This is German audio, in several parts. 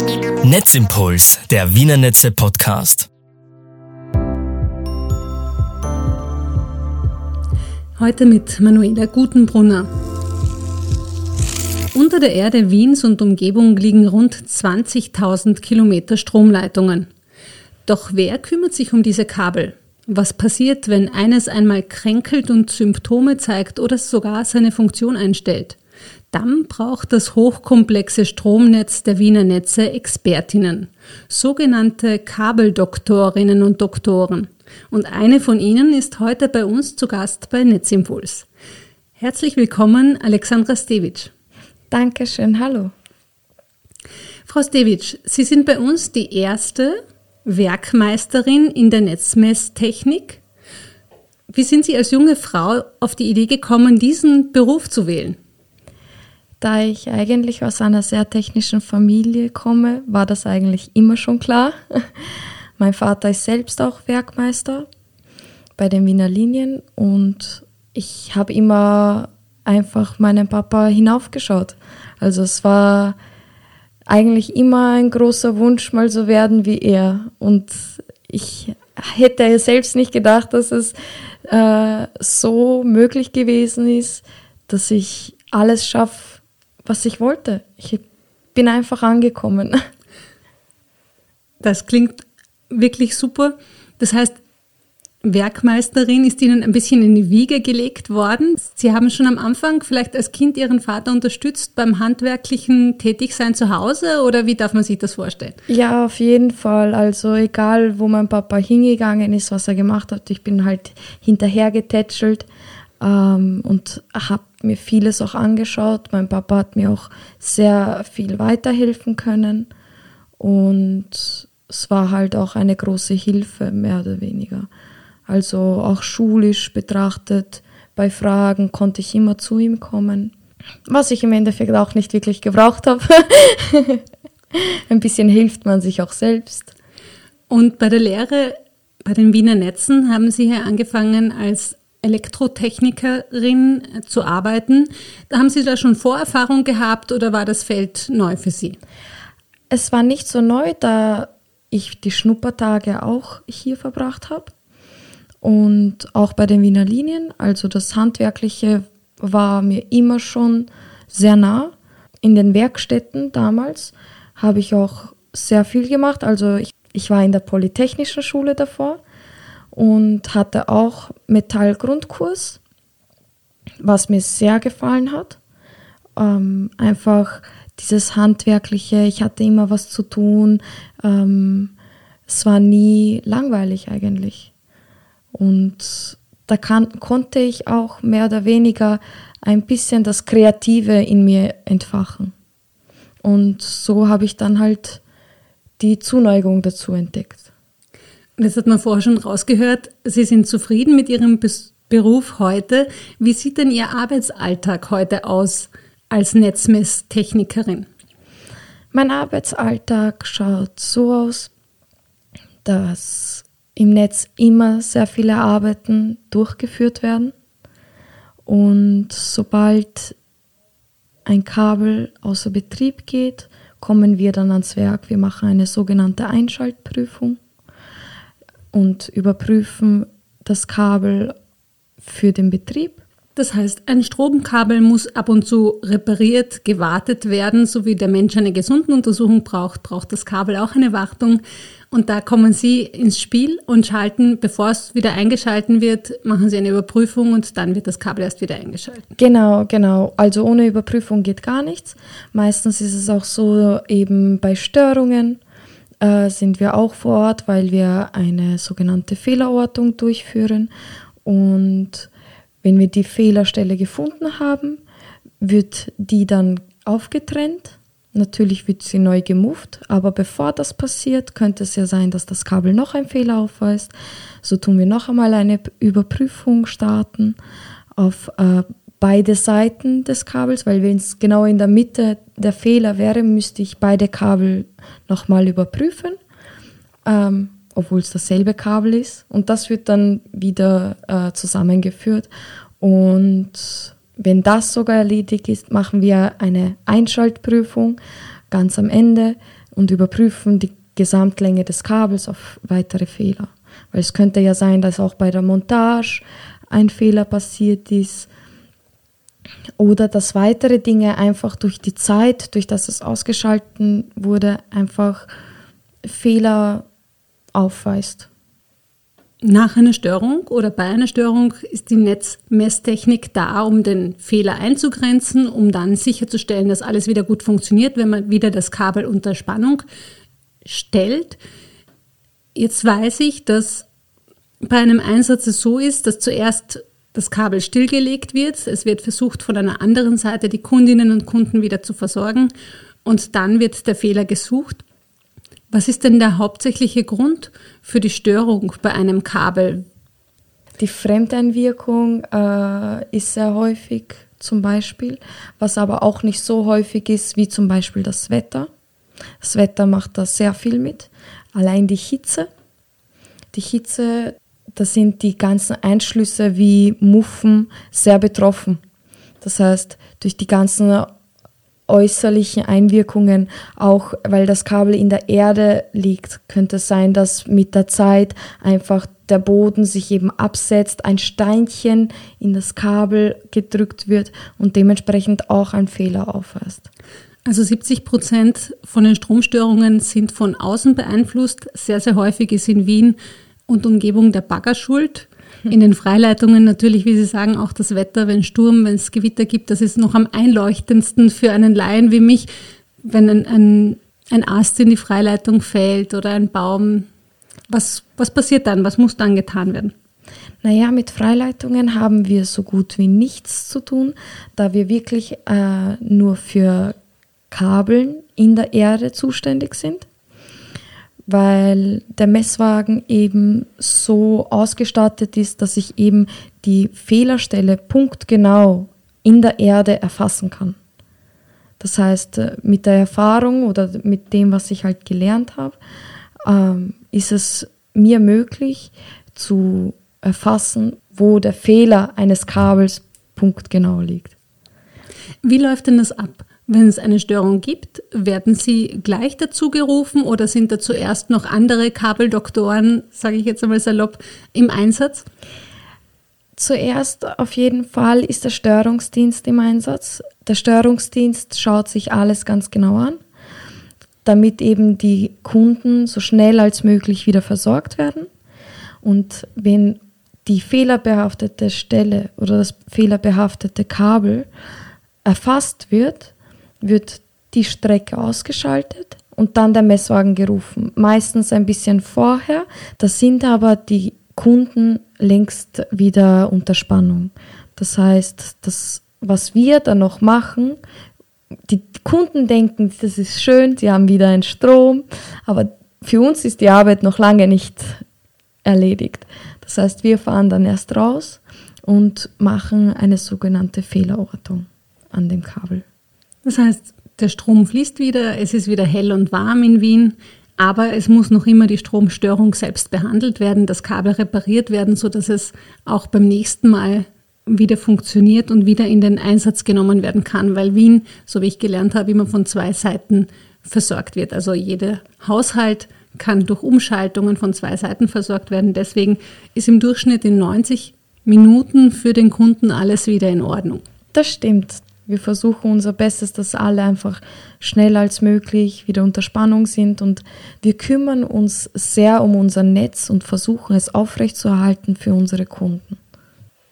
Netzimpuls, der Wiener Netze Podcast. Heute mit Manuela Gutenbrunner. Unter der Erde Wiens und Umgebung liegen rund 20.000 Kilometer Stromleitungen. Doch wer kümmert sich um diese Kabel? Was passiert, wenn eines einmal kränkelt und Symptome zeigt oder sogar seine Funktion einstellt? Dann braucht das hochkomplexe Stromnetz der Wiener Netze Expertinnen, sogenannte Kabeldoktorinnen und Doktoren. Und eine von ihnen ist heute bei uns zu Gast bei Netzimpuls. Herzlich willkommen, Alexandra Stevic. Dankeschön, hallo. Frau Stevic, Sie sind bei uns die erste Werkmeisterin in der Netzmesstechnik. Wie sind Sie als junge Frau auf die Idee gekommen, diesen Beruf zu wählen? Da ich eigentlich aus einer sehr technischen Familie komme, war das eigentlich immer schon klar. mein Vater ist selbst auch Werkmeister bei den Wiener Linien und ich habe immer einfach meinen Papa hinaufgeschaut. Also es war eigentlich immer ein großer Wunsch, mal so werden wie er. Und ich hätte selbst nicht gedacht, dass es äh, so möglich gewesen ist, dass ich alles schaffe, was ich wollte. Ich bin einfach angekommen. Das klingt wirklich super. Das heißt, Werkmeisterin ist Ihnen ein bisschen in die Wiege gelegt worden. Sie haben schon am Anfang vielleicht als Kind Ihren Vater unterstützt beim handwerklichen Tätigsein zu Hause oder wie darf man sich das vorstellen? Ja, auf jeden Fall. Also egal, wo mein Papa hingegangen ist, was er gemacht hat, ich bin halt hinterhergetätschelt ähm, und habe mir vieles auch angeschaut. Mein Papa hat mir auch sehr viel weiterhelfen können und es war halt auch eine große Hilfe, mehr oder weniger. Also auch schulisch betrachtet, bei Fragen konnte ich immer zu ihm kommen. Was ich im Endeffekt auch nicht wirklich gebraucht habe. Ein bisschen hilft man sich auch selbst. Und bei der Lehre bei den Wiener Netzen haben Sie hier angefangen als Elektrotechnikerin zu arbeiten. Haben Sie da schon Vorerfahrung gehabt oder war das Feld neu für Sie? Es war nicht so neu, da ich die Schnuppertage auch hier verbracht habe und auch bei den Wiener Linien. Also das Handwerkliche war mir immer schon sehr nah. In den Werkstätten damals habe ich auch sehr viel gemacht. Also ich, ich war in der Polytechnischen Schule davor und hatte auch Metallgrundkurs, was mir sehr gefallen hat. Ähm, einfach dieses Handwerkliche, ich hatte immer was zu tun. Ähm, es war nie langweilig eigentlich. Und da kann, konnte ich auch mehr oder weniger ein bisschen das Kreative in mir entfachen. Und so habe ich dann halt die Zuneigung dazu entdeckt. Das hat man vorher schon rausgehört. Sie sind zufrieden mit Ihrem Beruf heute. Wie sieht denn Ihr Arbeitsalltag heute aus als Netzmesstechnikerin? Mein Arbeitsalltag schaut so aus, dass im Netz immer sehr viele Arbeiten durchgeführt werden. Und sobald ein Kabel außer Betrieb geht, kommen wir dann ans Werk. Wir machen eine sogenannte Einschaltprüfung und überprüfen das Kabel für den Betrieb. Das heißt, ein Stromkabel muss ab und zu repariert, gewartet werden, so wie der Mensch eine gesunde Untersuchung braucht, braucht das Kabel auch eine Wartung. Und da kommen Sie ins Spiel und schalten, bevor es wieder eingeschalten wird, machen Sie eine Überprüfung und dann wird das Kabel erst wieder eingeschaltet. Genau, genau. Also ohne Überprüfung geht gar nichts. Meistens ist es auch so, eben bei Störungen äh, sind wir auch vor Ort, weil wir eine sogenannte Fehlerortung durchführen. Und wenn wir die Fehlerstelle gefunden haben, wird die dann aufgetrennt Natürlich wird sie neu gemoved, aber bevor das passiert, könnte es ja sein, dass das Kabel noch einen Fehler aufweist. So tun wir noch einmal eine Überprüfung starten auf äh, beide Seiten des Kabels, weil wenn es genau in der Mitte der Fehler wäre, müsste ich beide Kabel nochmal überprüfen, ähm, obwohl es dasselbe Kabel ist. Und das wird dann wieder äh, zusammengeführt. Und wenn das sogar erledigt ist, machen wir eine Einschaltprüfung ganz am Ende und überprüfen die Gesamtlänge des Kabels auf weitere Fehler. Weil es könnte ja sein, dass auch bei der Montage ein Fehler passiert ist oder dass weitere Dinge einfach durch die Zeit, durch das es ausgeschalten wurde, einfach Fehler aufweist. Nach einer Störung oder bei einer Störung ist die Netzmesstechnik da, um den Fehler einzugrenzen, um dann sicherzustellen, dass alles wieder gut funktioniert, wenn man wieder das Kabel unter Spannung stellt. Jetzt weiß ich, dass bei einem Einsatz es so ist, dass zuerst das Kabel stillgelegt wird. Es wird versucht, von einer anderen Seite die Kundinnen und Kunden wieder zu versorgen und dann wird der Fehler gesucht. Was ist denn der hauptsächliche Grund für die Störung bei einem Kabel? Die Fremdeinwirkung äh, ist sehr häufig zum Beispiel, was aber auch nicht so häufig ist wie zum Beispiel das Wetter. Das Wetter macht da sehr viel mit. Allein die Hitze. Die Hitze, da sind die ganzen Einschlüsse wie Muffen sehr betroffen. Das heißt, durch die ganzen äußerlichen Einwirkungen, auch weil das Kabel in der Erde liegt, könnte es sein, dass mit der Zeit einfach der Boden sich eben absetzt, ein Steinchen in das Kabel gedrückt wird und dementsprechend auch ein Fehler aufweist. Also 70 Prozent von den Stromstörungen sind von außen beeinflusst. Sehr, sehr häufig ist in Wien und Umgebung der Bagger schuld. In den Freileitungen natürlich, wie Sie sagen, auch das Wetter, wenn Sturm, wenn es Gewitter gibt, das ist noch am einleuchtendsten für einen Laien wie mich, wenn ein, ein, ein Ast in die Freileitung fällt oder ein Baum. Was, was passiert dann? Was muss dann getan werden? Naja, mit Freileitungen haben wir so gut wie nichts zu tun, da wir wirklich äh, nur für Kabeln in der Erde zuständig sind, weil der Messwagen eben so ausgestattet ist, dass ich eben die Fehlerstelle punktgenau in der Erde erfassen kann. Das heißt, äh, mit der Erfahrung oder mit dem, was ich halt gelernt habe, ähm, ist es mir möglich zu erfassen, wo der Fehler eines Kabels punktgenau liegt. Wie läuft denn das ab? Wenn es eine Störung gibt, werden Sie gleich dazu gerufen oder sind da zuerst noch andere Kabeldoktoren, sage ich jetzt einmal salopp, im Einsatz? Zuerst auf jeden Fall ist der Störungsdienst im Einsatz. Der Störungsdienst schaut sich alles ganz genau an, damit eben die Kunden so schnell als möglich wieder versorgt werden. Und wenn die fehlerbehaftete Stelle oder das fehlerbehaftete Kabel erfasst wird, wird die Strecke ausgeschaltet und dann der Messwagen gerufen. Meistens ein bisschen vorher. Da sind aber die Kunden längst wieder unter Spannung. Das heißt, das, was wir dann noch machen, die Kunden denken, das ist schön, sie haben wieder einen Strom, aber für uns ist die Arbeit noch lange nicht erledigt. Das heißt, wir fahren dann erst raus und machen eine sogenannte Fehlerortung an dem Kabel. Das heißt, der Strom fließt wieder, es ist wieder hell und warm in Wien, aber es muss noch immer die Stromstörung selbst behandelt werden, das Kabel repariert werden, sodass es auch beim nächsten Mal wieder funktioniert und wieder in den Einsatz genommen werden kann, weil Wien, so wie ich gelernt habe, immer von zwei Seiten versorgt wird. Also jeder Haushalt kann durch Umschaltungen von zwei Seiten versorgt werden. Deswegen ist im Durchschnitt in 90 Minuten für den Kunden alles wieder in Ordnung. Das stimmt. Wir versuchen unser Bestes, dass alle einfach schnell als möglich wieder unter Spannung sind und wir kümmern uns sehr um unser Netz und versuchen es aufrechtzuerhalten für unsere Kunden.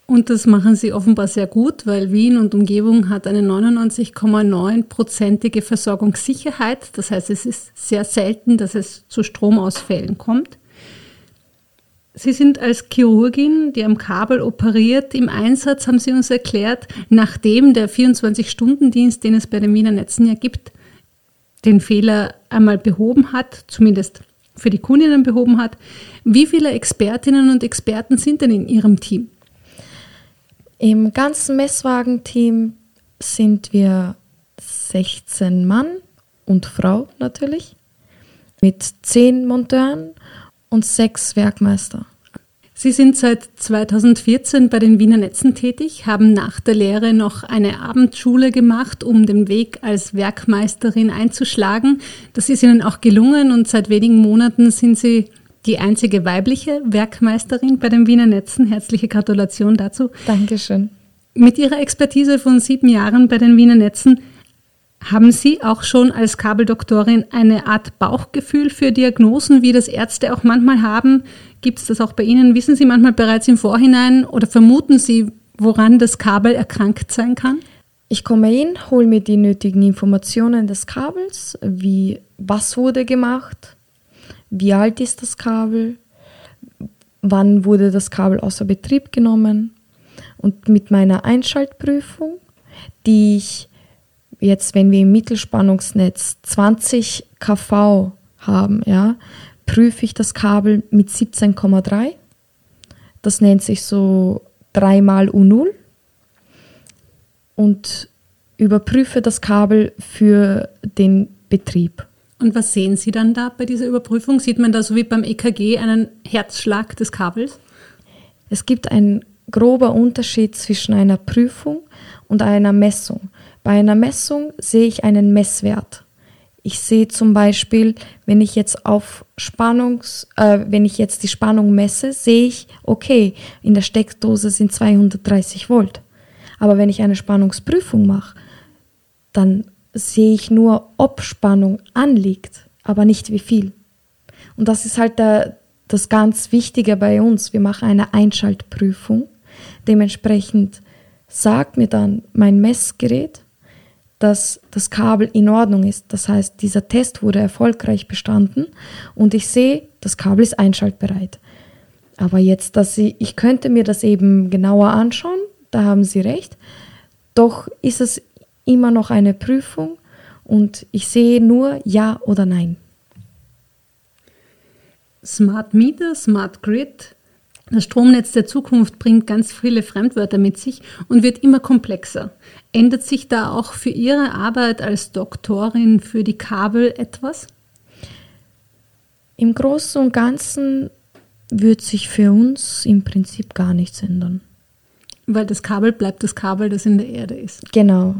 Und das machen sie offenbar sehr gut, weil Wien und Umgebung hat eine 99,9-prozentige Versorgungssicherheit. Das heißt, es ist sehr selten, dass es zu Stromausfällen kommt. Sie sind als Chirurgin, die am Kabel operiert, im Einsatz, haben Sie uns erklärt, nachdem der 24-Stunden-Dienst, den es bei den Wiener Netzen ja gibt, den Fehler einmal behoben hat, zumindest für die Kundinnen behoben hat. Wie viele Expertinnen und Experten sind denn in Ihrem Team? Im ganzen Messwagenteam sind wir 16 Mann und Frau natürlich, mit 10 Monteuren und sechs Werkmeister. Sie sind seit 2014 bei den Wiener Netzen tätig, haben nach der Lehre noch eine Abendschule gemacht, um den Weg als Werkmeisterin einzuschlagen. Das ist Ihnen auch gelungen und seit wenigen Monaten sind Sie die einzige weibliche Werkmeisterin bei den Wiener Netzen. Herzliche Gratulation dazu. Dankeschön. Mit Ihrer Expertise von sieben Jahren bei den Wiener Netzen haben Sie auch schon als Kabeldoktorin eine Art Bauchgefühl für Diagnosen, wie das Ärzte auch manchmal haben? Gibt es das auch bei Ihnen? Wissen Sie manchmal bereits im Vorhinein oder vermuten Sie, woran das Kabel erkrankt sein kann? Ich komme hin, hole mir die nötigen Informationen des Kabels, wie was wurde gemacht, wie alt ist das Kabel, wann wurde das Kabel außer Betrieb genommen und mit meiner Einschaltprüfung, die ich jetzt, wenn wir im Mittelspannungsnetz 20 kV haben, ja, prüfe ich das Kabel mit 17,3. Das nennt sich so 3 mal U0 und überprüfe das Kabel für den Betrieb. Und was sehen Sie dann da bei dieser Überprüfung? Sieht man da so wie beim EKG einen Herzschlag des Kabels? Es gibt einen grober Unterschied zwischen einer Prüfung und einer Messung. Bei einer Messung sehe ich einen Messwert. Ich sehe zum Beispiel, wenn ich jetzt auf Spannungs, äh, wenn ich jetzt die Spannung messe, sehe ich, okay, in der Steckdose sind 230 Volt. Aber wenn ich eine Spannungsprüfung mache, dann sehe ich nur, ob Spannung anliegt, aber nicht wie viel. Und das ist halt der, das ganz Wichtige bei uns. Wir machen eine Einschaltprüfung. Dementsprechend sagt mir dann mein Messgerät, dass das Kabel in Ordnung ist. Das heißt, dieser Test wurde erfolgreich bestanden und ich sehe, das Kabel ist einschaltbereit. Aber jetzt, dass Sie, ich könnte mir das eben genauer anschauen, da haben Sie recht. Doch ist es immer noch eine Prüfung und ich sehe nur Ja oder Nein. Smart Meter, Smart Grid, das Stromnetz der Zukunft bringt ganz viele Fremdwörter mit sich und wird immer komplexer. Ändert sich da auch für Ihre Arbeit als Doktorin für die Kabel etwas? Im Großen und Ganzen wird sich für uns im Prinzip gar nichts ändern. Weil das Kabel bleibt das Kabel, das in der Erde ist. Genau.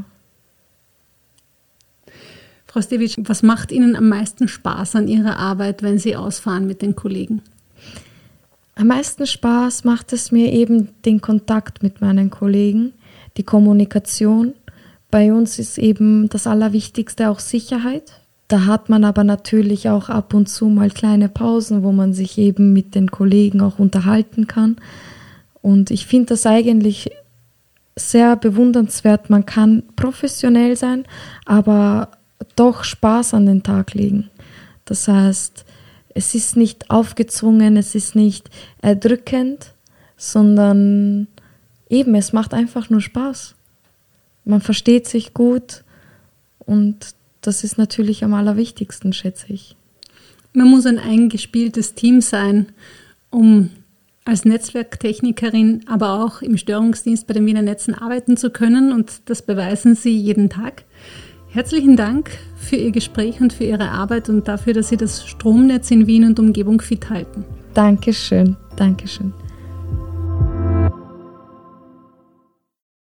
Frau Stevic, was macht Ihnen am meisten Spaß an Ihrer Arbeit, wenn Sie ausfahren mit den Kollegen? Am meisten Spaß macht es mir eben den Kontakt mit meinen Kollegen, die Kommunikation. Bei uns ist eben das Allerwichtigste auch Sicherheit. Da hat man aber natürlich auch ab und zu mal kleine Pausen, wo man sich eben mit den Kollegen auch unterhalten kann. Und ich finde das eigentlich sehr bewundernswert. Man kann professionell sein, aber doch Spaß an den Tag legen. Das heißt, es ist nicht aufgezwungen, es ist nicht erdrückend, sondern eben, es macht einfach nur Spaß. Man versteht sich gut und das ist natürlich am allerwichtigsten, schätze ich. Man muss ein eingespieltes Team sein, um als Netzwerktechnikerin, aber auch im Störungsdienst bei den Wiener Netzen arbeiten zu können und das beweisen Sie jeden Tag. Herzlichen Dank für Ihr Gespräch und für Ihre Arbeit und dafür, dass Sie das Stromnetz in Wien und Umgebung fit halten. Dankeschön, Dankeschön.